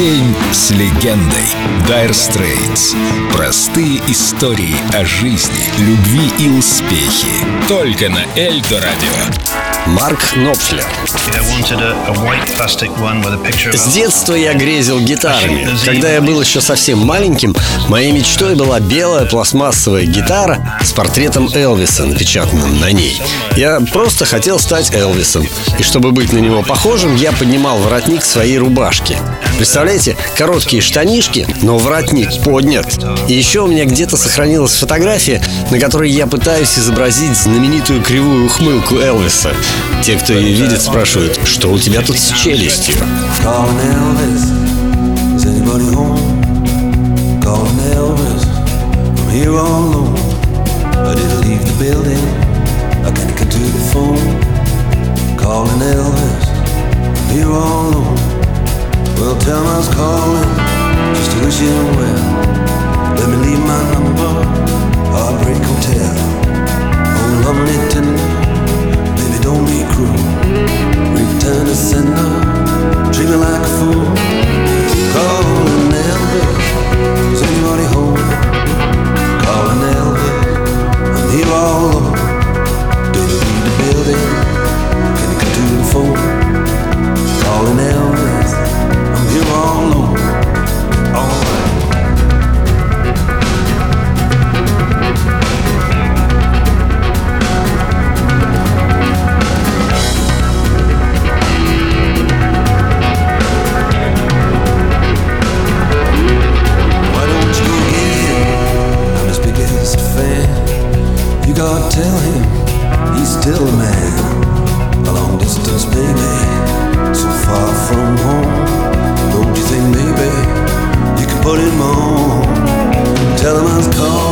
День с легендой. Dire Straits. Простые истории о жизни, любви и успехе. Только на Эльдо Радио. Марк Нопфлер. С детства я грезил гитарами. Когда я был еще совсем маленьким, моей мечтой была белая пластмассовая гитара с портретом Элвиса, напечатанным на ней. Я просто хотел стать Элвисом. И чтобы быть на него похожим, я поднимал воротник своей рубашки. Представляете, короткие штанишки, но воротник поднят. И еще у меня где-то сохранилась фотография, на которой я пытаюсь изобразить знаменитую кривую ухмылку Элвиса. Те, кто ее видит, спрашивают, что у тебя тут с челюстью? Calling Elvis, here all alone. Well, tell was calling just to wish him well. A long distance, baby, so far from home. Don't you think maybe you can put him on? Tell him I was calling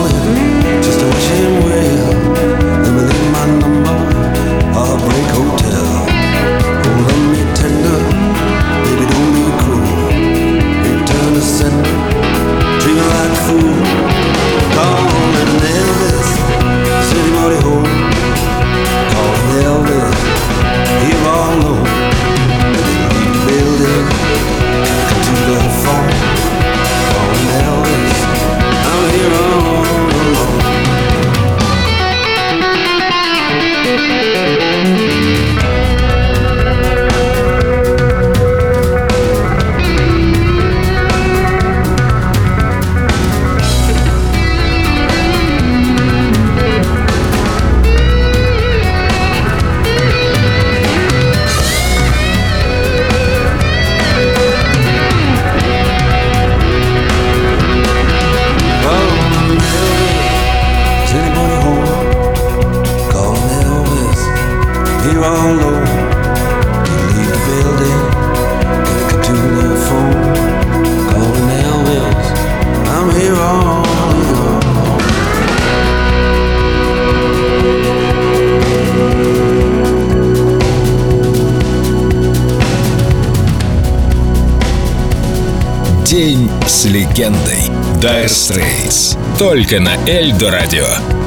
День с легендой. Dire Straits. Только на Эльдо Радио.